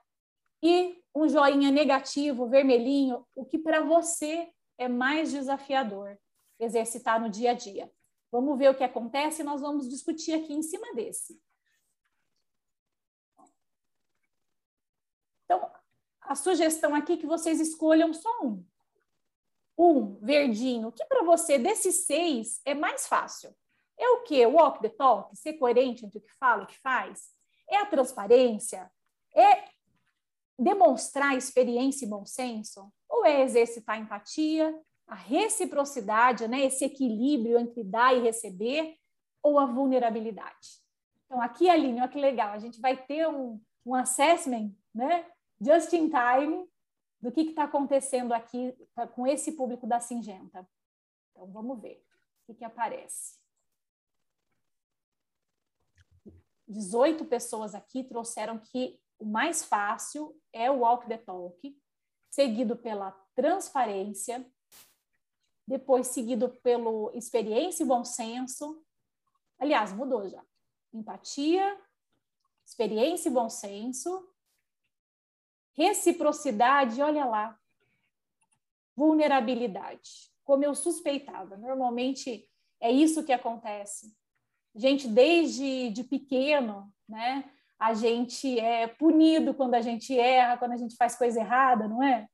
e um joinha negativo, vermelhinho, o que para você é mais desafiador exercitar no dia a dia. Vamos ver o que acontece e nós vamos discutir aqui em cima desse. Então, a sugestão aqui é que vocês escolham só um um verdinho, que para você desses seis é mais fácil. É o que? Walk the talk, ser coerente entre o que fala e o que faz? É a transparência? É demonstrar experiência e bom senso? Ou é exercitar a empatia, a reciprocidade, né? esse equilíbrio entre dar e receber? Ou a vulnerabilidade? Então, aqui, Aline, olha que legal, a gente vai ter um, um assessment, né? Just in time, do que está acontecendo aqui tá, com esse público da Singenta. Então, vamos ver o que, que aparece. 18 pessoas aqui trouxeram que o mais fácil é o Walk the Talk, seguido pela transparência, depois seguido pelo experiência e bom senso. Aliás, mudou já. Empatia, experiência e bom senso, Reciprocidade, olha lá. Vulnerabilidade, como eu suspeitava. Normalmente é isso que acontece. Gente, desde de pequeno, né? A gente é punido quando a gente erra, quando a gente faz coisa errada, não é?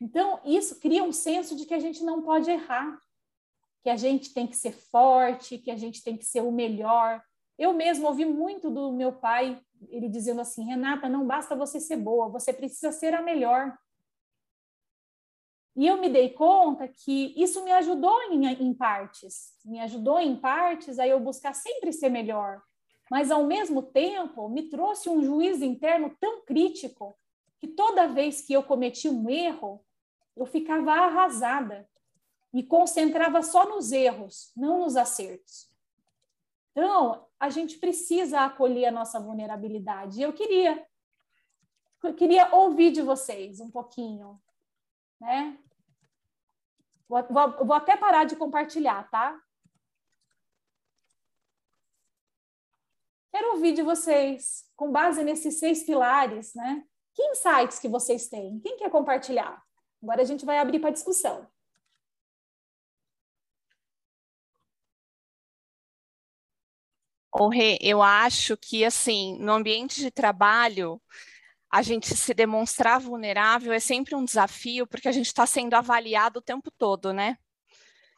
Então, isso cria um senso de que a gente não pode errar, que a gente tem que ser forte, que a gente tem que ser o melhor. Eu mesmo ouvi muito do meu pai ele dizendo assim: Renata, não basta você ser boa, você precisa ser a melhor. E eu me dei conta que isso me ajudou em, em partes, me ajudou em partes a eu buscar sempre ser melhor, mas ao mesmo tempo me trouxe um juízo interno tão crítico que toda vez que eu cometi um erro, eu ficava arrasada e concentrava só nos erros, não nos acertos. Então, a gente precisa acolher a nossa vulnerabilidade. Eu queria, eu queria ouvir de vocês um pouquinho, né? Vou, vou, vou até parar de compartilhar, tá? Quero ouvir de vocês, com base nesses seis pilares, né? Que insights que vocês têm? Quem quer compartilhar? Agora a gente vai abrir para discussão. Rê, eu acho que, assim, no ambiente de trabalho, a gente se demonstrar vulnerável é sempre um desafio, porque a gente está sendo avaliado o tempo todo, né?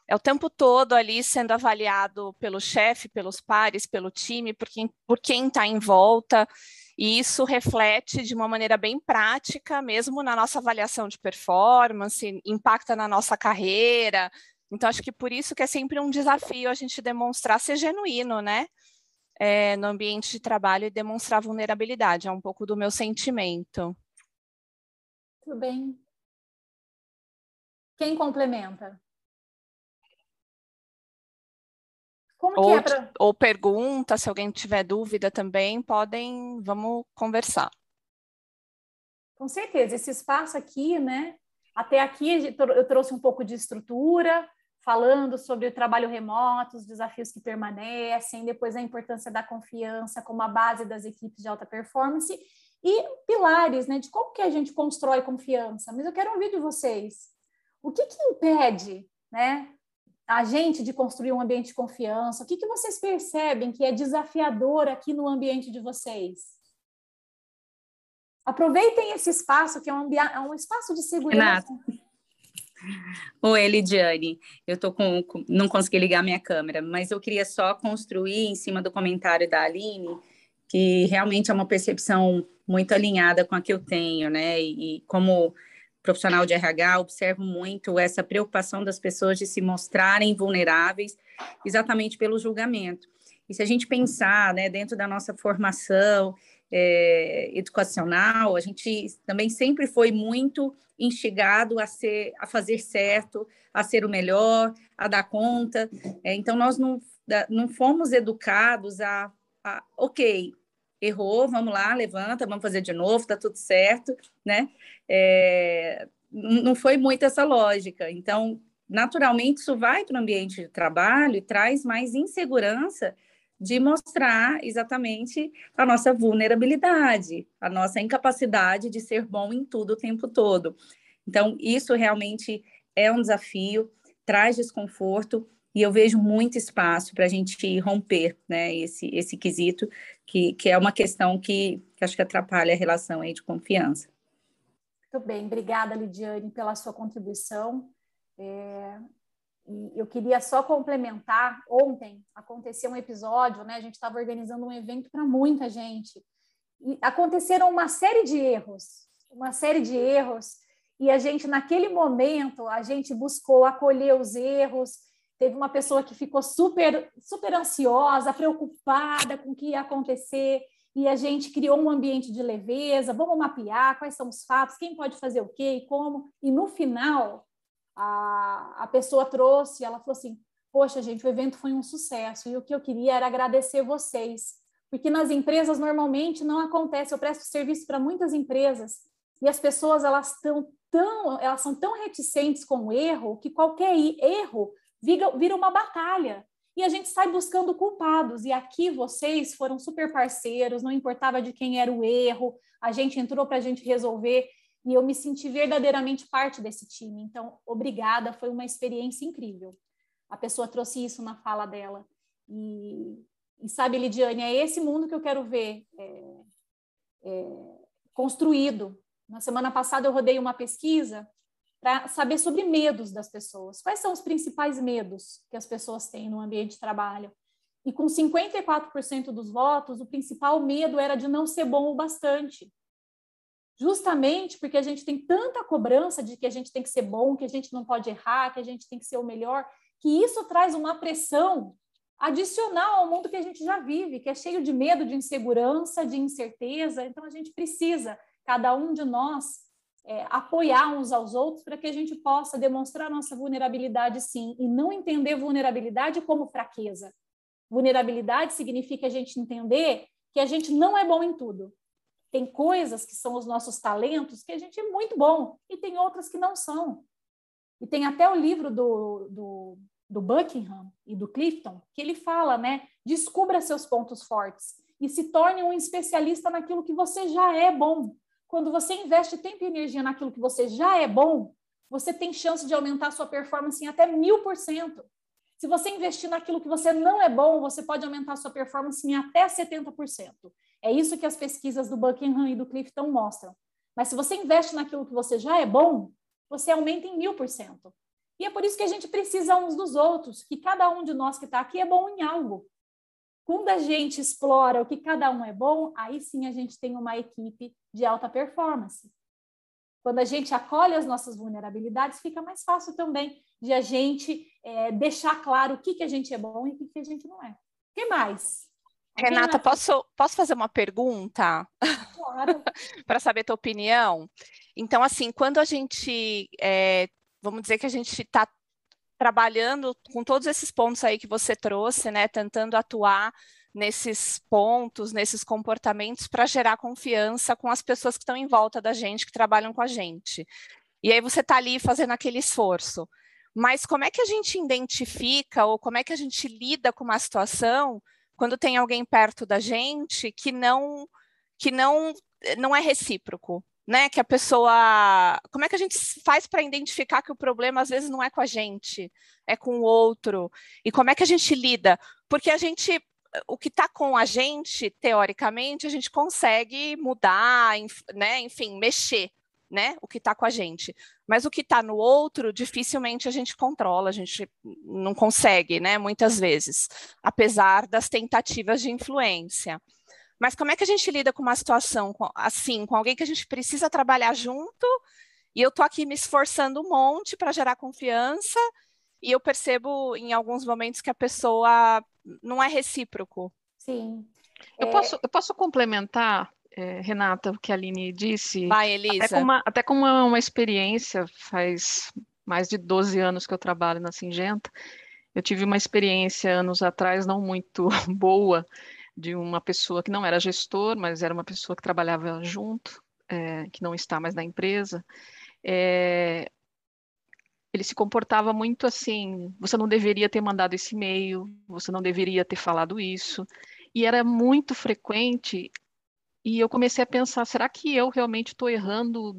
É o tempo todo ali sendo avaliado pelo chefe, pelos pares, pelo time, por quem por quem está em volta. E isso reflete de uma maneira bem prática, mesmo na nossa avaliação de performance, impacta na nossa carreira. Então, acho que por isso que é sempre um desafio a gente demonstrar ser genuíno, né? É, no ambiente de trabalho e demonstrar vulnerabilidade. É um pouco do meu sentimento. Tudo bem. Quem complementa? Como ou, é pra... ou pergunta, se alguém tiver dúvida também, podem, vamos conversar. Com certeza, esse espaço aqui, né? Até aqui eu trouxe um pouco de estrutura, falando sobre o trabalho remoto, os desafios que permanecem, depois a importância da confiança como a base das equipes de alta performance e pilares, né, de como que a gente constrói confiança. Mas eu quero ouvir de vocês. O que que impede, né, a gente de construir um ambiente de confiança? O que, que vocês percebem que é desafiador aqui no ambiente de vocês? Aproveitem esse espaço, que é um, é um espaço de segurança. Renata. Oi, Lidiane. Eu tô com, não consegui ligar minha câmera, mas eu queria só construir em cima do comentário da Aline, que realmente é uma percepção muito alinhada com a que eu tenho, né? E, e como profissional de RH, observo muito essa preocupação das pessoas de se mostrarem vulneráveis exatamente pelo julgamento. E se a gente pensar, né, dentro da nossa formação é, educacional, a gente também sempre foi muito instigado a ser, a fazer certo, a ser o melhor, a dar conta. É, então nós não, não fomos educados a, a ok, errou, vamos lá, levanta, vamos fazer de novo, tá tudo certo, né? É, não foi muito essa lógica. Então, naturalmente, isso vai para o ambiente de trabalho e traz mais insegurança de mostrar exatamente a nossa vulnerabilidade, a nossa incapacidade de ser bom em tudo o tempo todo. Então, isso realmente é um desafio, traz desconforto, e eu vejo muito espaço para a gente romper né, esse, esse quesito, que, que é uma questão que, que acho que atrapalha a relação aí de confiança. Muito bem, obrigada, Lidiane, pela sua contribuição. É, eu queria só complementar, ontem aconteceu um episódio, né? A gente estava organizando um evento para muita gente. E aconteceram uma série de erros, uma série de erros, e a gente, naquele momento, a gente buscou acolher os erros, Teve uma pessoa que ficou super, super ansiosa, preocupada com o que ia acontecer, e a gente criou um ambiente de leveza. Vamos mapear quais são os fatos, quem pode fazer o quê e como. E no final, a, a pessoa trouxe, ela falou assim: Poxa, gente, o evento foi um sucesso, e o que eu queria era agradecer vocês, porque nas empresas normalmente não acontece. Eu presto serviço para muitas empresas e as pessoas elas estão tão, elas são tão reticentes com o erro que qualquer erro vira, uma batalha. E a gente sai buscando culpados. E aqui vocês foram super parceiros, não importava de quem era o erro, a gente entrou para a gente resolver. E eu me senti verdadeiramente parte desse time. Então, obrigada, foi uma experiência incrível. A pessoa trouxe isso na fala dela. E, e sabe, Lidiane, é esse mundo que eu quero ver é, é, construído. Na semana passada eu rodei uma pesquisa para saber sobre medos das pessoas. Quais são os principais medos que as pessoas têm no ambiente de trabalho? E com 54% dos votos, o principal medo era de não ser bom o bastante. Justamente porque a gente tem tanta cobrança de que a gente tem que ser bom, que a gente não pode errar, que a gente tem que ser o melhor, que isso traz uma pressão adicional ao mundo que a gente já vive, que é cheio de medo, de insegurança, de incerteza. Então a gente precisa, cada um de nós, é, apoiar uns aos outros para que a gente possa demonstrar nossa vulnerabilidade, sim, e não entender vulnerabilidade como fraqueza. Vulnerabilidade significa a gente entender que a gente não é bom em tudo. Tem coisas que são os nossos talentos que a gente é muito bom, e tem outras que não são. E tem até o livro do, do, do Buckingham e do Clifton, que ele fala, né? Descubra seus pontos fortes e se torne um especialista naquilo que você já é bom quando você investe tempo e energia naquilo que você já é bom, você tem chance de aumentar sua performance em até mil por cento. Se você investir naquilo que você não é bom, você pode aumentar sua performance em até 70%. É isso que as pesquisas do Buckingham e do Clifton mostram. Mas se você investe naquilo que você já é bom, você aumenta em mil por cento. E é por isso que a gente precisa uns dos outros, que cada um de nós que está aqui é bom em algo. Quando a gente explora o que cada um é bom, aí sim a gente tem uma equipe de alta performance. Quando a gente acolhe as nossas vulnerabilidades, fica mais fácil também de a gente é, deixar claro o que, que a gente é bom e o que, que a gente não é. O que mais? Renata, posso, posso fazer uma pergunta? Claro. Para saber tua opinião? Então, assim, quando a gente, é, vamos dizer que a gente está trabalhando com todos esses pontos aí que você trouxe, né, tentando atuar nesses pontos, nesses comportamentos para gerar confiança com as pessoas que estão em volta da gente, que trabalham com a gente. E aí você está ali fazendo aquele esforço. Mas como é que a gente identifica ou como é que a gente lida com uma situação quando tem alguém perto da gente que não que não não é recíproco, né? Que a pessoa, como é que a gente faz para identificar que o problema às vezes não é com a gente, é com o outro? E como é que a gente lida? Porque a gente o que está com a gente, teoricamente, a gente consegue mudar, né? Enfim, mexer né? O que está com a gente. Mas o que está no outro, dificilmente a gente controla, a gente não consegue, né? Muitas vezes, apesar das tentativas de influência. Mas como é que a gente lida com uma situação assim, com alguém que a gente precisa trabalhar junto, e eu estou aqui me esforçando um monte para gerar confiança, e eu percebo em alguns momentos que a pessoa não é recíproco. Sim. Eu, é... posso, eu posso complementar é, Renata, o que a Aline disse. Vai, Elisa. Até com, uma, até com uma, uma, experiência, faz mais de 12 anos que eu trabalho na Singenta. Eu tive uma experiência anos atrás, não muito boa, de uma pessoa que não era gestor, mas era uma pessoa que trabalhava junto, é, que não está mais na empresa. É, ele se comportava muito assim: você não deveria ter mandado esse e-mail, você não deveria ter falado isso. E era muito frequente e eu comecei a pensar, será que eu realmente estou errando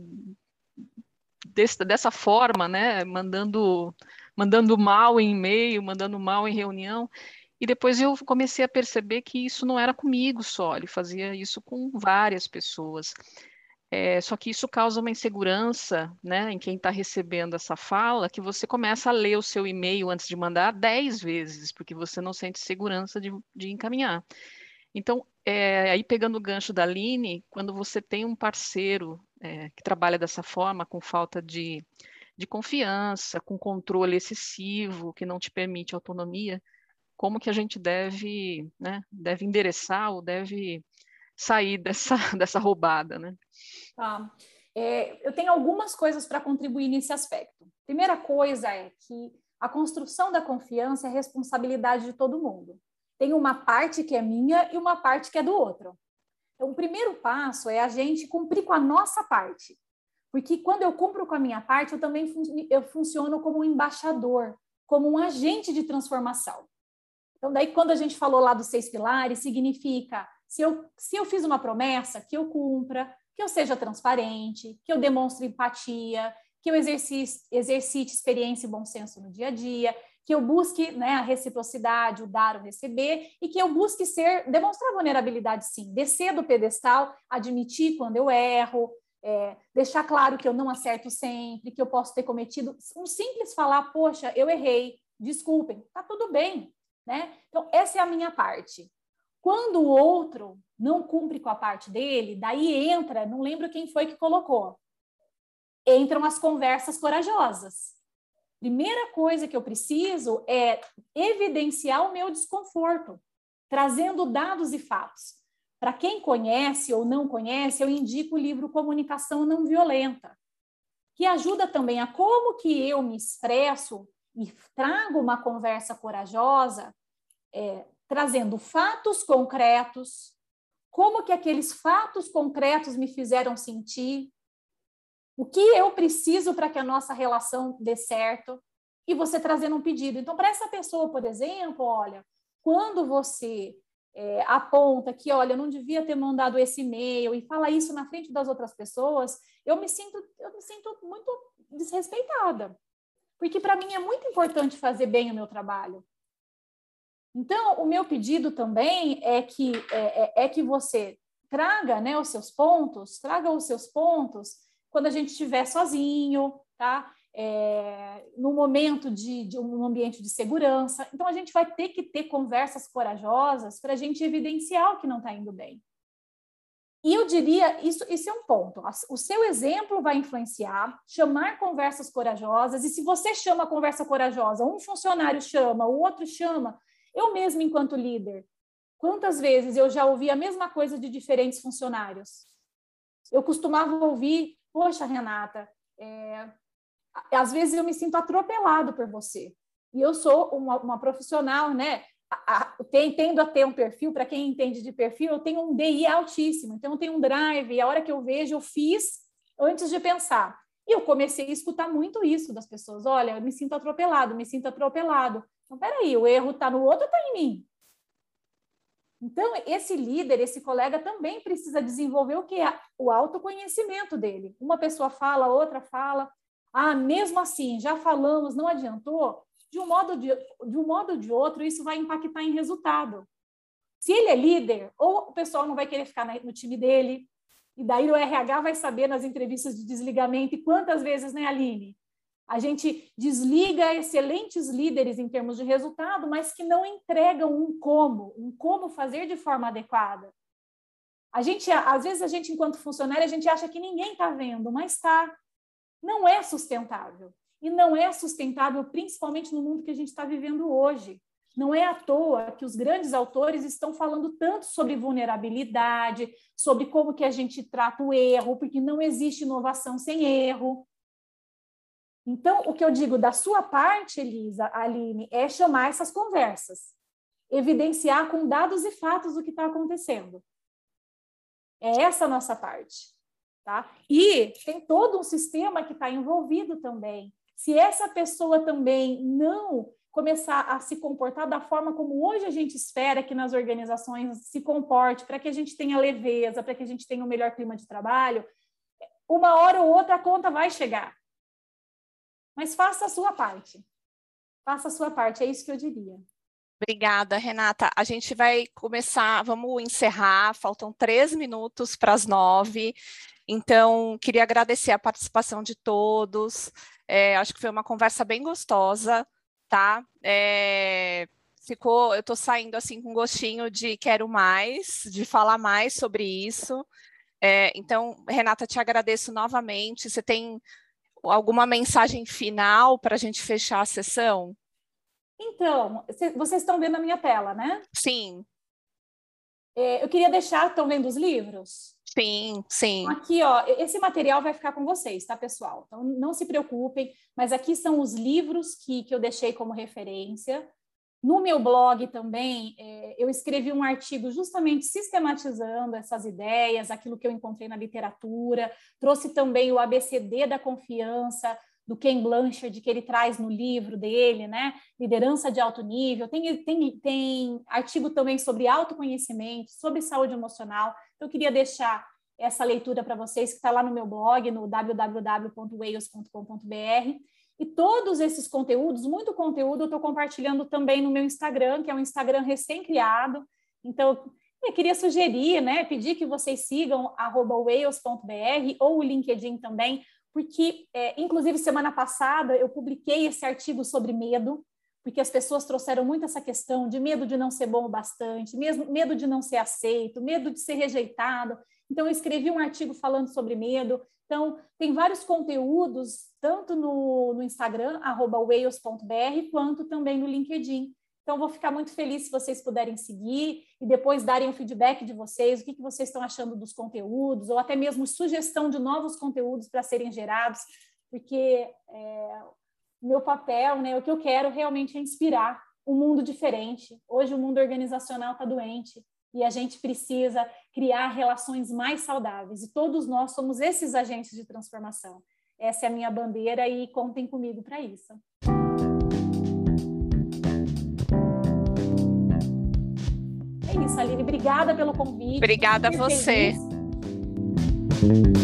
desse, dessa forma, né? Mandando, mandando mal em e-mail, mandando mal em reunião. E depois eu comecei a perceber que isso não era comigo só, ele fazia isso com várias pessoas. É, só que isso causa uma insegurança né, em quem está recebendo essa fala, que você começa a ler o seu e-mail antes de mandar dez vezes, porque você não sente segurança de, de encaminhar. Então, é, aí pegando o gancho da Aline, quando você tem um parceiro é, que trabalha dessa forma, com falta de, de confiança, com controle excessivo, que não te permite autonomia, como que a gente deve, né, deve endereçar ou deve sair dessa, dessa roubada, né? Tá. É, eu tenho algumas coisas para contribuir nesse aspecto. Primeira coisa é que a construção da confiança é responsabilidade de todo mundo tem uma parte que é minha e uma parte que é do outro. Então, o primeiro passo é a gente cumprir com a nossa parte. Porque quando eu cumpro com a minha parte, eu também fun eu funciono como um embaixador, como um agente de transformação. Então, daí, quando a gente falou lá dos seis pilares, significa se eu, se eu fiz uma promessa, que eu cumpra, que eu seja transparente, que eu demonstre empatia, que eu exercite, exercite experiência e bom senso no dia a dia, que eu busque né, a reciprocidade, o dar, o receber, e que eu busque ser, demonstrar vulnerabilidade sim, descer do pedestal, admitir quando eu erro, é, deixar claro que eu não acerto sempre, que eu posso ter cometido um simples falar, poxa, eu errei, desculpem, tá tudo bem, né? Então, essa é a minha parte. Quando o outro não cumpre com a parte dele, daí entra, não lembro quem foi que colocou, entram as conversas corajosas. Primeira coisa que eu preciso é evidenciar o meu desconforto, trazendo dados e fatos. Para quem conhece ou não conhece, eu indico o livro Comunicação Não Violenta, que ajuda também a como que eu me expresso e trago uma conversa corajosa, é, trazendo fatos concretos, como que aqueles fatos concretos me fizeram sentir, o que eu preciso para que a nossa relação dê certo? E você trazendo um pedido. Então, para essa pessoa, por exemplo, olha, quando você é, aponta que, olha, eu não devia ter mandado esse e-mail e fala isso na frente das outras pessoas, eu me sinto, eu me sinto muito desrespeitada. Porque para mim é muito importante fazer bem o meu trabalho. Então, o meu pedido também é que, é, é, é que você traga né, os seus pontos, traga os seus pontos quando a gente estiver sozinho, tá? é, no momento de, de, um ambiente de segurança. Então, a gente vai ter que ter conversas corajosas para a gente evidenciar o que não está indo bem. E eu diria, isso, isso é um ponto. O seu exemplo vai influenciar, chamar conversas corajosas, e se você chama conversa corajosa, um funcionário chama, o outro chama, eu mesmo, enquanto líder, quantas vezes eu já ouvi a mesma coisa de diferentes funcionários? Eu costumava ouvir, poxa, Renata, é, às vezes eu me sinto atropelado por você. E eu sou uma, uma profissional, né? A, a, tem, tendo a ter um perfil, para quem entende de perfil, eu tenho um DI altíssimo, então eu tenho um drive, e a hora que eu vejo, eu fiz antes de pensar. E eu comecei a escutar muito isso das pessoas. Olha, eu me sinto atropelado, me sinto atropelado. Então, peraí, o erro está no outro ou está em mim? Então, esse líder, esse colega também precisa desenvolver o que é o autoconhecimento dele. Uma pessoa fala, outra fala. Ah, mesmo assim, já falamos, não adiantou. De um modo de, de um modo ou de outro, isso vai impactar em resultado. Se ele é líder, ou o pessoal não vai querer ficar no time dele, e daí o RH vai saber nas entrevistas de desligamento, e quantas vezes, né, Aline? A gente desliga excelentes líderes em termos de resultado, mas que não entregam um como, um como fazer de forma adequada. A gente, às vezes, a gente, enquanto funcionário, a gente acha que ninguém está vendo, mas está não é sustentável. E não é sustentável, principalmente no mundo que a gente está vivendo hoje. Não é à toa que os grandes autores estão falando tanto sobre vulnerabilidade, sobre como que a gente trata o erro, porque não existe inovação sem erro. Então, o que eu digo da sua parte, Elisa, Aline, é chamar essas conversas, evidenciar com dados e fatos o que está acontecendo. É essa a nossa parte. Tá? E tem todo um sistema que está envolvido também. Se essa pessoa também não começar a se comportar da forma como hoje a gente espera que nas organizações se comporte, para que a gente tenha leveza, para que a gente tenha um melhor clima de trabalho, uma hora ou outra a conta vai chegar. Mas faça a sua parte. Faça a sua parte, é isso que eu diria. Obrigada, Renata. A gente vai começar, vamos encerrar, faltam três minutos para as nove. Então, queria agradecer a participação de todos. É, acho que foi uma conversa bem gostosa, tá? É, ficou, eu estou saindo assim com gostinho de quero mais, de falar mais sobre isso. É, então, Renata, te agradeço novamente. Você tem alguma mensagem final para a gente fechar a sessão? Então, vocês estão vendo a minha tela, né? Sim. É, eu queria deixar, estão vendo os livros? Sim, sim. Aqui, ó, esse material vai ficar com vocês, tá, pessoal? Então, não se preocupem, mas aqui são os livros que, que eu deixei como referência. No meu blog também, é, eu escrevi um artigo justamente sistematizando essas ideias, aquilo que eu encontrei na literatura, trouxe também o ABCD da confiança, do Ken Blanchard, que ele traz no livro dele, né? Liderança de alto nível. Tem, tem, tem artigo também sobre autoconhecimento, sobre saúde emocional. Então, eu queria deixar essa leitura para vocês, que está lá no meu blog, no www.wales.com.br. E todos esses conteúdos, muito conteúdo, eu estou compartilhando também no meu Instagram, que é um Instagram recém-criado. Então, eu queria sugerir, né, pedir que vocês sigam wales.br ou o LinkedIn também, porque, é, inclusive, semana passada eu publiquei esse artigo sobre medo, porque as pessoas trouxeram muito essa questão de medo de não ser bom o bastante, mesmo, medo de não ser aceito, medo de ser rejeitado. Então, eu escrevi um artigo falando sobre medo. Então, tem vários conteúdos, tanto no, no Instagram, wales.br, quanto também no LinkedIn. Então, vou ficar muito feliz se vocês puderem seguir e depois darem o feedback de vocês, o que, que vocês estão achando dos conteúdos, ou até mesmo sugestão de novos conteúdos para serem gerados, porque é, meu papel, né, o que eu quero realmente é inspirar um mundo diferente. Hoje o mundo organizacional está doente e a gente precisa criar relações mais saudáveis, e todos nós somos esses agentes de transformação. Essa é a minha bandeira e contem comigo para isso. É isso, Aline. Obrigada pelo convite. Obrigada a você. Feliz.